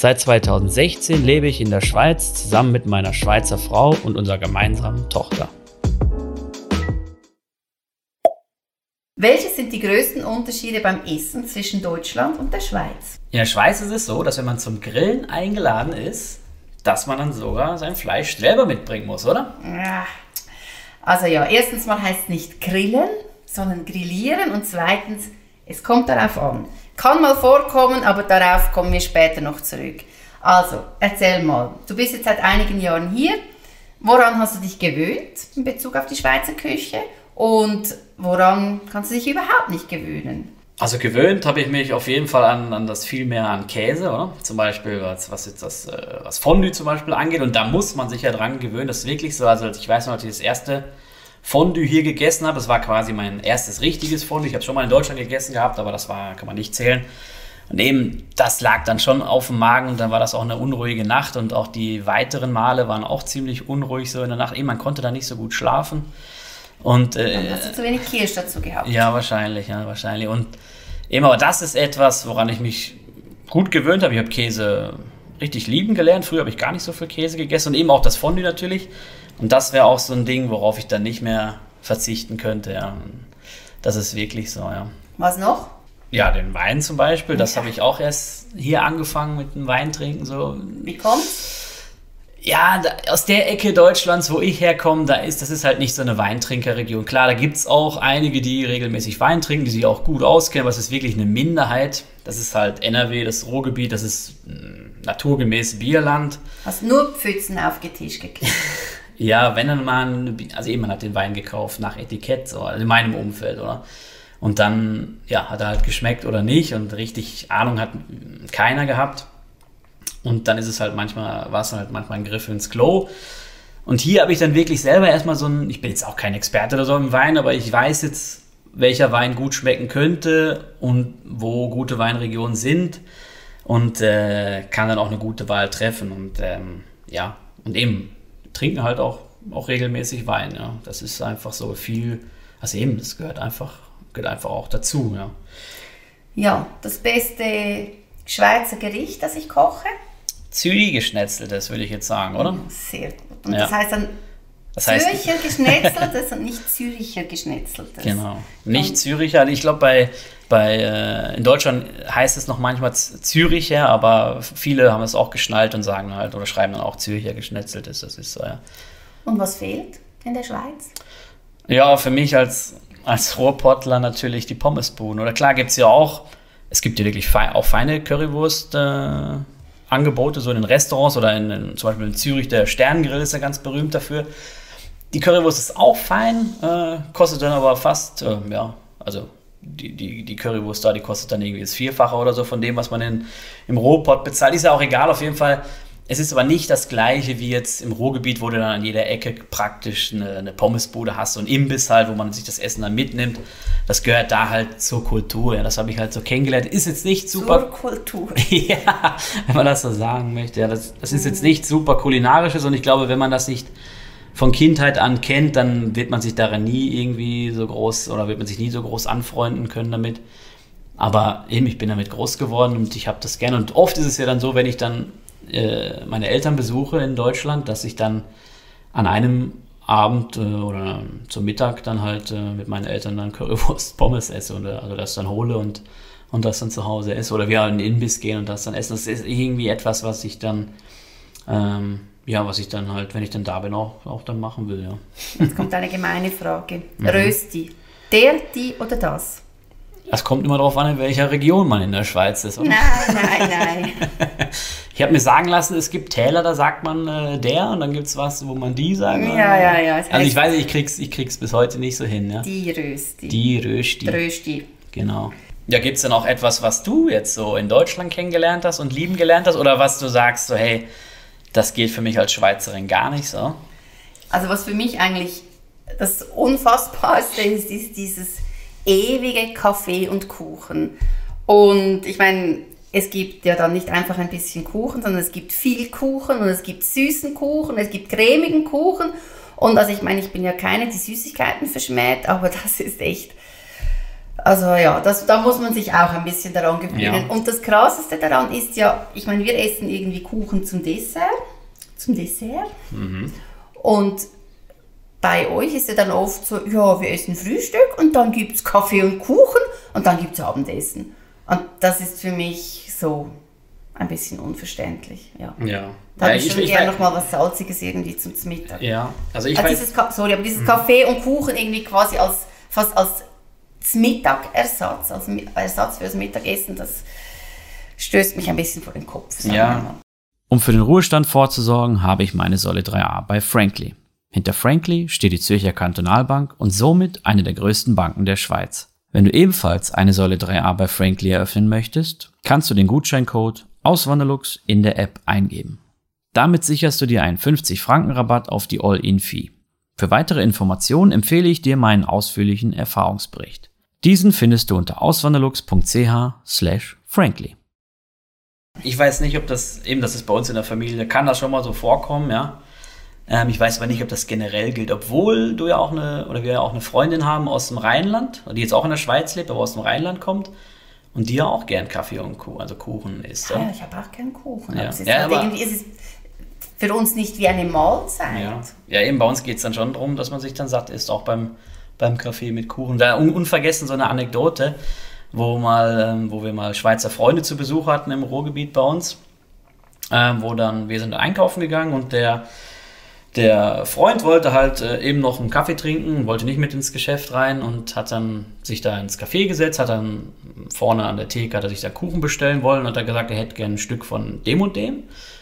Seit 2016 lebe ich in der Schweiz zusammen mit meiner Schweizer Frau und unserer gemeinsamen Tochter. Welche sind die größten Unterschiede beim Essen zwischen Deutschland und der Schweiz? In der Schweiz ist es so, dass wenn man zum Grillen eingeladen ist, dass man dann sogar sein Fleisch selber mitbringen muss, oder? Ja. Also ja, erstens mal heißt es nicht grillen, sondern grillieren und zweitens, es kommt darauf an. Kann mal vorkommen, aber darauf kommen wir später noch zurück. Also, erzähl mal, du bist jetzt seit einigen Jahren hier. Woran hast du dich gewöhnt in Bezug auf die Schweizer Küche? Und woran kannst du dich überhaupt nicht gewöhnen? Also gewöhnt habe ich mich auf jeden Fall an, an das viel mehr an Käse, oder? Zum Beispiel, was, was jetzt das äh, was Fondue zum Beispiel angeht. Und da muss man sich ja dran gewöhnen. Das ist wirklich so. Also ich weiß noch, als ich das erste Fondue hier gegessen habe, das war quasi mein erstes richtiges Fondue. Ich habe schon mal in Deutschland gegessen gehabt, aber das war, kann man nicht zählen. Und eben, das lag dann schon auf dem Magen und dann war das auch eine unruhige Nacht und auch die weiteren Male waren auch ziemlich unruhig so in der Nacht. Eben, man konnte da nicht so gut schlafen. Und, äh, Dann hast du zu wenig Kirsch dazu gehabt. Ja, wahrscheinlich, ja, wahrscheinlich. Und eben, aber das ist etwas, woran ich mich gut gewöhnt habe. Ich habe Käse richtig lieben gelernt. Früher habe ich gar nicht so viel Käse gegessen und eben auch das Fondue natürlich. Und das wäre auch so ein Ding, worauf ich dann nicht mehr verzichten könnte. Ja. Das ist wirklich so, ja. Was noch? Ja, den Wein zum Beispiel. Das habe ich auch erst hier angefangen mit dem Weintrinken. So. Wie kommt's? ja, da, aus der Ecke Deutschlands, wo ich herkomme, da ist, das ist halt nicht so eine Weintrinkerregion. Klar, da gibt es auch einige, die regelmäßig Wein trinken, die sich auch gut auskennen, aber es ist wirklich eine Minderheit. Das ist halt NRW, das Ruhrgebiet, das ist mm, naturgemäß Bierland. Hast nur Pfützen auf den Tisch gekriegt? ja, wenn dann mal, also eben, man hat den Wein gekauft nach Etikett, so, also in meinem Umfeld, oder? Und dann, ja, hat er halt geschmeckt oder nicht und richtig Ahnung hat keiner gehabt. Und dann ist es halt manchmal, war es halt manchmal ein Griff ins Klo. Und hier habe ich dann wirklich selber erstmal so ein, ich bin jetzt auch kein Experte oder so im Wein, aber ich weiß jetzt, welcher Wein gut schmecken könnte und wo gute Weinregionen sind und äh, kann dann auch eine gute Wahl treffen. Und ähm, ja, und eben trinken halt auch, auch regelmäßig Wein. Ja. Das ist einfach so viel, also eben, das gehört einfach, gehört einfach auch dazu. Ja, ja das beste Schweizer Gericht, das ich koche, Zürich geschnetzeltes, würde ich jetzt sagen, oder? Sehr gut. Und ja. das heißt dann das heißt, Zürcher geschnetzeltes und nicht Züricher geschnetzeltes. Genau. Nicht Züricher. Ich glaube, bei, bei, äh, in Deutschland heißt es noch manchmal Züricher, aber viele haben es auch geschnallt und sagen halt oder schreiben dann auch Züricher geschnetzeltes. Das ist so, ja. Und was fehlt in der Schweiz? Ja, für mich als, als Ruhrpottler natürlich die Pommesbuden. Oder klar gibt es ja auch, es gibt ja wirklich fein, auch feine Currywurst. Äh, Angebote, so in den Restaurants oder in, in, zum Beispiel in Zürich, der Sterngrill ist ja ganz berühmt dafür. Die Currywurst ist auch fein, äh, kostet dann aber fast, äh, ja, also die, die, die Currywurst da, die kostet dann irgendwie das Vierfache oder so von dem, was man in, im Rohpot bezahlt. Ist ja auch egal, auf jeden Fall es ist aber nicht das gleiche wie jetzt im Ruhrgebiet, wo du dann an jeder Ecke praktisch eine, eine Pommesbude hast, so ein Imbiss halt, wo man sich das Essen dann mitnimmt. Das gehört da halt zur Kultur. Ja, das habe ich halt so kennengelernt. Ist jetzt nicht super. Zur Kultur. ja, wenn man das so sagen möchte. Ja, das, das ist jetzt nicht super kulinarisches und ich glaube, wenn man das nicht von Kindheit an kennt, dann wird man sich daran nie irgendwie so groß oder wird man sich nie so groß anfreunden können damit. Aber eben, ich bin damit groß geworden und ich habe das gerne. Und oft ist es ja dann so, wenn ich dann äh, meine Eltern besuche in Deutschland, dass ich dann an einem Abend äh, oder zum Mittag dann halt äh, mit meinen Eltern dann Currywurst Pommes esse oder also das dann hole und, und das dann zu Hause esse oder wir in den Imbiss gehen und das dann essen. Das ist irgendwie etwas, was ich dann ähm, ja, was ich dann halt, wenn ich dann da bin, auch, auch dann machen will, ja. Jetzt kommt eine gemeine Frage. Mhm. Rösti. Der, die oder das? Es kommt immer darauf an, in welcher Region man in der Schweiz ist. Oder? Nein, nein, nein. ich habe mir sagen lassen, es gibt Täler, da sagt man äh, der und dann gibt es was, wo man die sagt. Ja, ja, ja. Also ich weiß, ich krieg's, ich krieg's bis heute nicht so hin. Ja? Die Rösti. Die Rösti. Rösti. Genau. Ja, gibt es denn auch etwas, was du jetzt so in Deutschland kennengelernt hast und lieben gelernt hast? Oder was du sagst, so hey, Das geht für mich als Schweizerin gar nicht so. Also was für mich eigentlich das Unfassbarste ist, ist dieses ewige Kaffee und Kuchen. Und ich meine, es gibt ja dann nicht einfach ein bisschen Kuchen, sondern es gibt viel Kuchen und es gibt süßen Kuchen, es gibt cremigen Kuchen. Und also ich meine, ich bin ja keine, die Süßigkeiten verschmäht, aber das ist echt. Also ja, das, da muss man sich auch ein bisschen daran gewöhnen. Ja. Und das Krasseste daran ist ja, ich meine, wir essen irgendwie Kuchen zum Dessert. Zum Dessert. Mhm. Und bei euch ist ja dann oft so, ja, wir essen Frühstück und dann gibt es Kaffee und Kuchen und dann gibt es Abendessen. Und das ist für mich so ein bisschen unverständlich. Ja. ja. Da ja, ich schon gerne noch mal was Salziges irgendwie zum, Mittag. Ja, also ich also. Dieses, sorry, aber dieses mhm. Kaffee und Kuchen irgendwie quasi als, fast als Mittagersatz, als Ersatz für das Mittagessen, das stößt mich ein bisschen vor den Kopf. Ja. Um für den Ruhestand vorzusorgen, habe ich meine Säule 3a bei Frankly. Hinter Frankly steht die Zürcher Kantonalbank und somit eine der größten Banken der Schweiz. Wenn du ebenfalls eine Säule 3a bei Frankly eröffnen möchtest, kannst du den Gutscheincode Auswanderlux in der App eingeben. Damit sicherst du dir einen 50 Franken Rabatt auf die All-In-Fee. Für weitere Informationen empfehle ich dir meinen ausführlichen Erfahrungsbericht. Diesen findest du unter auswanderlux.ch slash frankly. Ich weiß nicht, ob das, eben das ist bei uns in der Familie, kann das schon mal so vorkommen, ja. Ähm, ich weiß aber nicht, ob das generell gilt, obwohl du ja auch eine, oder wir ja auch eine Freundin haben aus dem Rheinland, die jetzt auch in der Schweiz lebt, aber aus dem Rheinland kommt. Und die ja auch gern Kaffee und Kuchen, also Kuchen isst. Ja, ja ich habe auch gern Kuchen. Ja. Aber es ist, ja, halt aber irgendwie, ist für uns nicht wie eine Mahlzeit. Ja, ja eben bei uns geht es dann schon darum, dass man sich dann satt isst, auch beim, beim Kaffee mit Kuchen. Da un unvergessen so eine Anekdote, wo, mal, ähm, wo wir mal Schweizer Freunde zu Besuch hatten im Ruhrgebiet bei uns, ähm, wo dann, wir sind einkaufen gegangen und der der Freund wollte halt äh, eben noch einen Kaffee trinken, wollte nicht mit ins Geschäft rein und hat dann sich da ins Café gesetzt, hat dann vorne an der Theke, hat er sich da Kuchen bestellen wollen und hat gesagt, er hätte gerne ein Stück von dem und dem.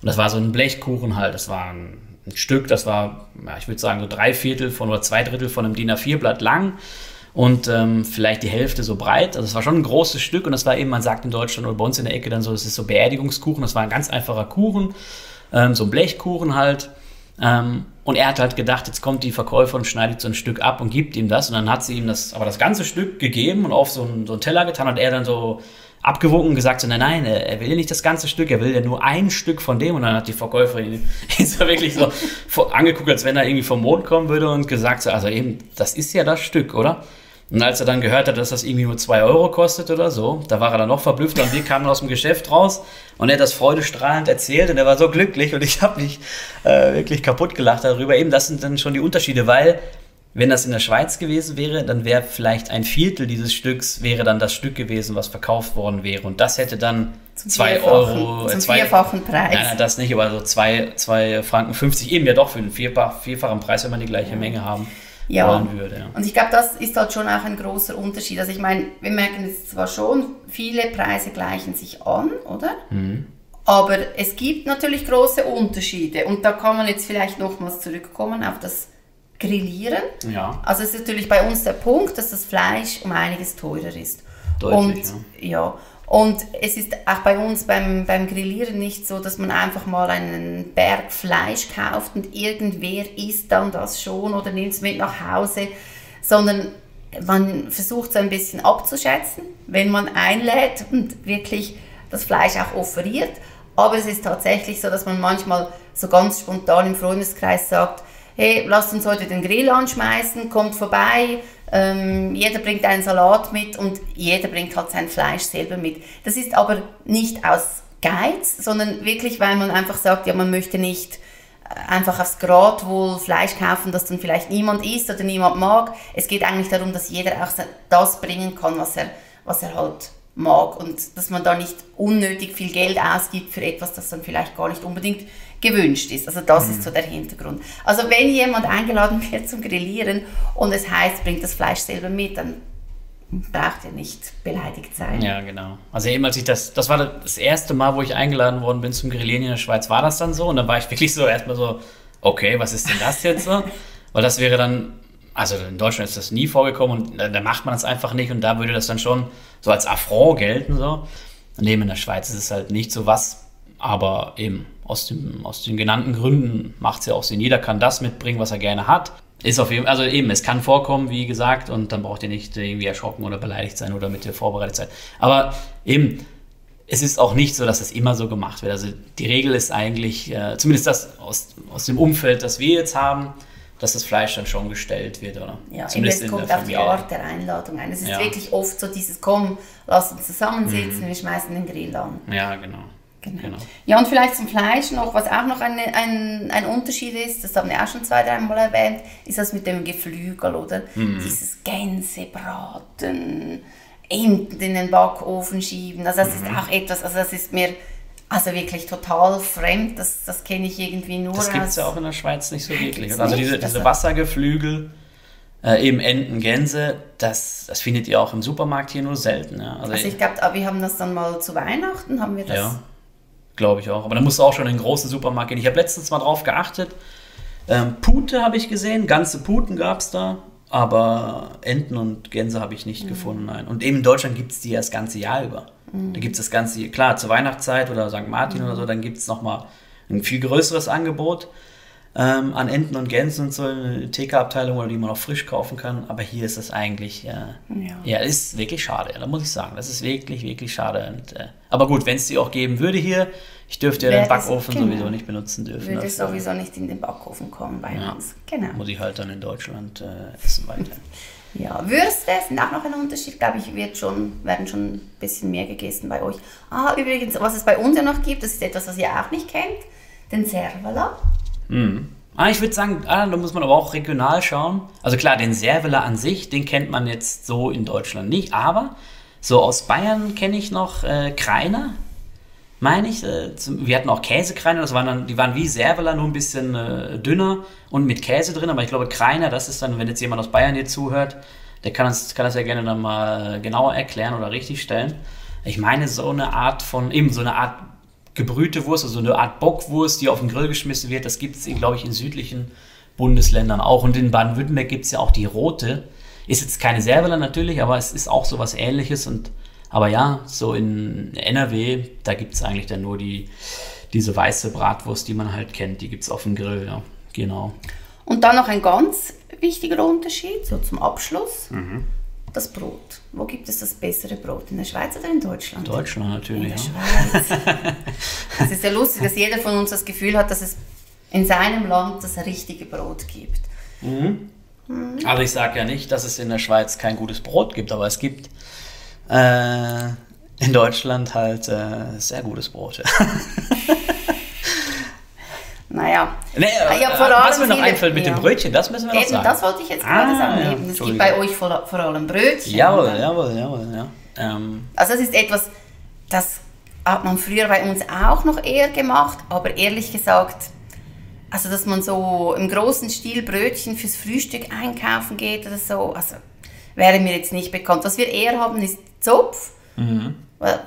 Und das war so ein Blechkuchen halt, das war ein, ein Stück, das war, ja, ich würde sagen, so drei Viertel von oder zwei Drittel von einem DIN A4-Blatt lang und ähm, vielleicht die Hälfte so breit. Also es war schon ein großes Stück und das war eben, man sagt in Deutschland oder bei uns in der Ecke dann so, es ist so Beerdigungskuchen, das war ein ganz einfacher Kuchen, ähm, so ein Blechkuchen halt. Ähm, und er hat halt gedacht, jetzt kommt die Verkäuferin, schneidet so ein Stück ab und gibt ihm das. Und dann hat sie ihm das, aber das ganze Stück gegeben und auf so einen, so einen Teller getan. Und er dann so abgewogen und gesagt, nein, nein, er will ja nicht das ganze Stück, er will ja nur ein Stück von dem. Und dann hat die Verkäuferin ihn so wirklich so angeguckt, als wenn er irgendwie vom Mond kommen würde und gesagt, so, also eben, das ist ja das Stück, oder? Und als er dann gehört hat, dass das irgendwie nur 2 Euro kostet oder so, da war er dann noch verblüfft und wir kamen aus dem Geschäft raus und er hat das freudestrahlend erzählt und er war so glücklich und ich habe mich äh, wirklich kaputt gelacht darüber. Eben, das sind dann schon die Unterschiede, weil wenn das in der Schweiz gewesen wäre, dann wäre vielleicht ein Viertel dieses Stücks wäre dann das Stück gewesen, was verkauft worden wäre und das hätte dann 2 Euro, zum zwei, vierfachen Preis. Nein, nein, das nicht, aber so 2 Franken 50 eben ja doch für einen vierfach, vierfachen Preis, wenn man die gleiche ja. Menge haben ja. wollen würde. Ja. Und ich glaube, das ist halt schon auch ein großer Unterschied. Also ich meine, wir merken jetzt zwar schon, viele Preise gleichen sich an, oder? Mhm. Aber es gibt natürlich große Unterschiede. Und da kann man jetzt vielleicht nochmals zurückkommen auf das Grillieren. Ja. Also es ist natürlich bei uns der Punkt, dass das Fleisch um einiges teurer ist. Deutlich, und, ja. ja. Und es ist auch bei uns beim, beim Grillieren nicht so, dass man einfach mal einen Berg Fleisch kauft und irgendwer isst dann das schon oder nimmt es mit nach Hause, sondern man versucht so ein bisschen abzuschätzen, wenn man einlädt und wirklich das Fleisch auch offeriert. Aber es ist tatsächlich so, dass man manchmal so ganz spontan im Freundeskreis sagt, hey, lasst uns heute den Grill anschmeißen, kommt vorbei, ähm, jeder bringt einen Salat mit und jeder bringt halt sein Fleisch selber mit. Das ist aber nicht aus Geiz, sondern wirklich, weil man einfach sagt, ja, man möchte nicht äh, einfach aufs Gradwohl Fleisch kaufen, das dann vielleicht niemand isst oder niemand mag. Es geht eigentlich darum, dass jeder auch das bringen kann, was er, was er halt mag und dass man da nicht unnötig viel Geld ausgibt für etwas, das dann vielleicht gar nicht unbedingt gewünscht ist. Also das mhm. ist so der Hintergrund. Also wenn jemand eingeladen wird zum Grillieren und es heißt, bringt das Fleisch selber mit, dann braucht er nicht beleidigt sein. Ja, genau. Also eben als ich das, das war das erste Mal, wo ich eingeladen worden bin zum Grillieren in der Schweiz, war das dann so und dann war ich wirklich so erstmal so, okay, was ist denn das jetzt so? Weil das wäre dann, also in Deutschland ist das nie vorgekommen und da, da macht man das einfach nicht und da würde das dann schon so als Affront gelten so. Und eben in der Schweiz ist es halt nicht so was, aber eben aus, dem, aus den genannten Gründen macht es ja auch Sinn. Jeder kann das mitbringen, was er gerne hat. Ist auf jeden also eben, es kann vorkommen, wie gesagt, und dann braucht ihr nicht irgendwie erschrocken oder beleidigt sein oder mit ihr vorbereitet sein. Aber eben, es ist auch nicht so, dass es immer so gemacht wird. Also die Regel ist eigentlich, äh, zumindest das aus, aus dem Umfeld, das wir jetzt haben, dass das Fleisch dann schon gestellt wird, oder? Ja, Zumindest es kommt auf die Art der Einladung ein. Es ist ja. wirklich oft so dieses, komm, lass uns zusammensitzen, mhm. wir schmeißen den Grill an. Ja, genau. Genau. genau. Ja, und vielleicht zum Fleisch noch, was auch noch ein, ein, ein Unterschied ist, das haben wir auch schon zwei, dreimal erwähnt, ist das mit dem Geflügel, oder? Mhm. Dieses Gänsebraten, Enten in den Backofen schieben, also das mhm. ist auch etwas, also das ist mir also wirklich total fremd, das, das kenne ich irgendwie nur Das gibt es ja auch in der Schweiz nicht so wirklich. Also diese, diese Wassergeflügel, äh, eben Enten, Gänse, das, das findet ihr auch im Supermarkt hier nur selten. Ja. Also, also ich glaube, wir haben das dann mal zu Weihnachten, haben wir das... Ja Glaube ich auch. Aber da musst du auch schon in den großen Supermarkt gehen. Ich habe letztens mal drauf geachtet. Ähm, Pute habe ich gesehen, ganze Puten gab es da. Aber Enten und Gänse habe ich nicht mhm. gefunden, nein. Und eben in Deutschland gibt es die ja das ganze Jahr über. Mhm. Da gibt es das ganze, Jahr, klar, zur Weihnachtszeit oder St. Martin mhm. oder so, dann gibt es nochmal ein viel größeres Angebot ähm, an Enten und Gänsen und so eine TK-Abteilung oder die man auch frisch kaufen kann. Aber hier ist das eigentlich, äh, ja. ja, ist wirklich schade. Da muss ich sagen, das ist wirklich, wirklich schade. Und, äh, aber gut, wenn es die auch geben würde hier, ich dürfte ja den Backofen genau. sowieso nicht benutzen dürfen. Würde dafür. sowieso nicht in den Backofen kommen bei ja. uns. Genau. Muss ich halt dann in Deutschland äh, essen weiter. Ja, Würste sind auch noch ein Unterschied, glaube ich, wird schon, werden schon ein bisschen mehr gegessen bei euch. Ah, übrigens, was es bei uns ja noch gibt, das ist etwas, was ihr auch nicht kennt, den Servala. Mhm. Ah, ich würde sagen, ah, da muss man aber auch regional schauen. Also klar, den Serveler an sich, den kennt man jetzt so in Deutschland nicht, aber so aus Bayern kenne ich noch äh, Kreiner, meine ich. Äh, zum, wir hatten auch Käsekreiner, das waren dann, die waren wie Serveler, nur ein bisschen äh, dünner und mit Käse drin, aber ich glaube Kreiner, das ist dann, wenn jetzt jemand aus Bayern hier zuhört, der kann das, kann das ja gerne dann mal genauer erklären oder richtig stellen. Ich meine, so eine Art von, eben so eine Art gebrühte Wurst, also eine Art Bockwurst, die auf den Grill geschmissen wird. Das gibt es, glaube ich, in südlichen Bundesländern auch. Und in Baden-Württemberg gibt es ja auch die rote. Ist jetzt keine Serveler natürlich, aber es ist auch so was ähnliches. Und, aber ja, so in NRW, da gibt es eigentlich dann nur die, diese weiße Bratwurst, die man halt kennt. Die gibt es auf dem Grill, ja. Genau. Und dann noch ein ganz wichtiger Unterschied, so zum Abschluss. Mhm das Brot. Wo gibt es das bessere Brot? In der Schweiz oder in Deutschland? In Deutschland natürlich. In der ja. Schweiz. es ist ja lustig, dass jeder von uns das Gefühl hat, dass es in seinem Land das richtige Brot gibt. Mhm. Mhm. Also ich sage ja nicht, dass es in der Schweiz kein gutes Brot gibt, aber es gibt äh, in Deutschland halt äh, sehr gutes Brot. Naja. Nee, ja, vor allem was mir noch einfällt mit ja. dem Brötchen, das müssen wir noch Eben, sagen. das wollte ich jetzt gerade ah, sagen. Eben, es gibt bei euch vor, vor allem Brötchen. Jawohl, jawohl, jawohl. Ja. Ähm. Also das ist etwas, das hat man früher bei uns auch noch eher gemacht, aber ehrlich gesagt, also dass man so im großen Stil Brötchen fürs Frühstück einkaufen geht oder so, also wäre mir jetzt nicht bekannt. Was wir eher haben, ist Zopf. Mhm.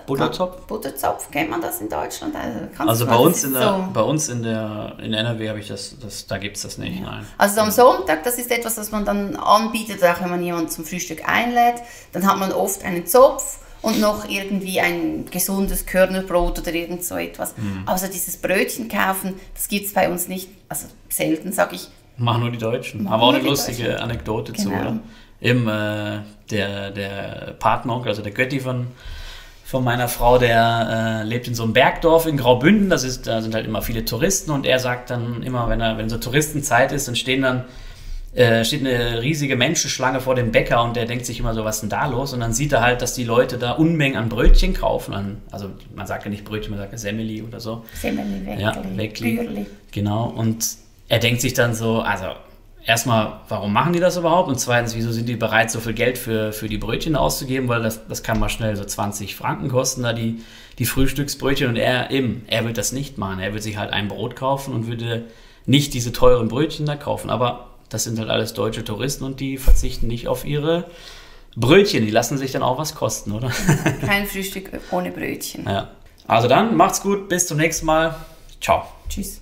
Butterzopf? Butterzopf, kennt man das in Deutschland? Also, also bei, uns in der, so bei uns in der in NRW habe ich das, das da gibt es das nicht, ja. nein. Also am Sonntag, das ist etwas, was man dann anbietet, auch wenn man jemanden zum Frühstück einlädt, dann hat man oft einen Zopf und noch irgendwie ein gesundes Körnerbrot oder irgend so etwas. Mhm. Also dieses Brötchen kaufen, das gibt es bei uns nicht, also selten, sage ich. Machen nur die Deutschen. Aber auch eine lustige. Anekdote genau. zu, oder? Eben äh, der, der Partner, also der Götti von von meiner Frau, der äh, lebt in so einem Bergdorf in Graubünden. Das ist, da sind halt immer viele Touristen und er sagt dann immer, wenn er, wenn so Touristenzeit ist, dann stehen dann äh, steht eine riesige Menschenschlange vor dem Bäcker und der denkt sich immer so, was ist denn da los? Und dann sieht er halt, dass die Leute da Unmengen an Brötchen kaufen. An, also man sagt ja nicht Brötchen, man sagt ja Semmeli oder so. Semmeli, Weckli, ja, Weckli. Genau. Und er denkt sich dann so, also erstmal, warum machen die das überhaupt? Und zweitens, wieso sind die bereit, so viel Geld für, für die Brötchen auszugeben? Weil das, das kann mal schnell so 20 Franken kosten, da die, die Frühstücksbrötchen. Und er eben, er wird das nicht machen. Er wird sich halt ein Brot kaufen und würde nicht diese teuren Brötchen da kaufen. Aber das sind halt alles deutsche Touristen und die verzichten nicht auf ihre Brötchen. Die lassen sich dann auch was kosten, oder? Kein Frühstück ohne Brötchen. Ja. Also dann, macht's gut, bis zum nächsten Mal. Ciao. Tschüss.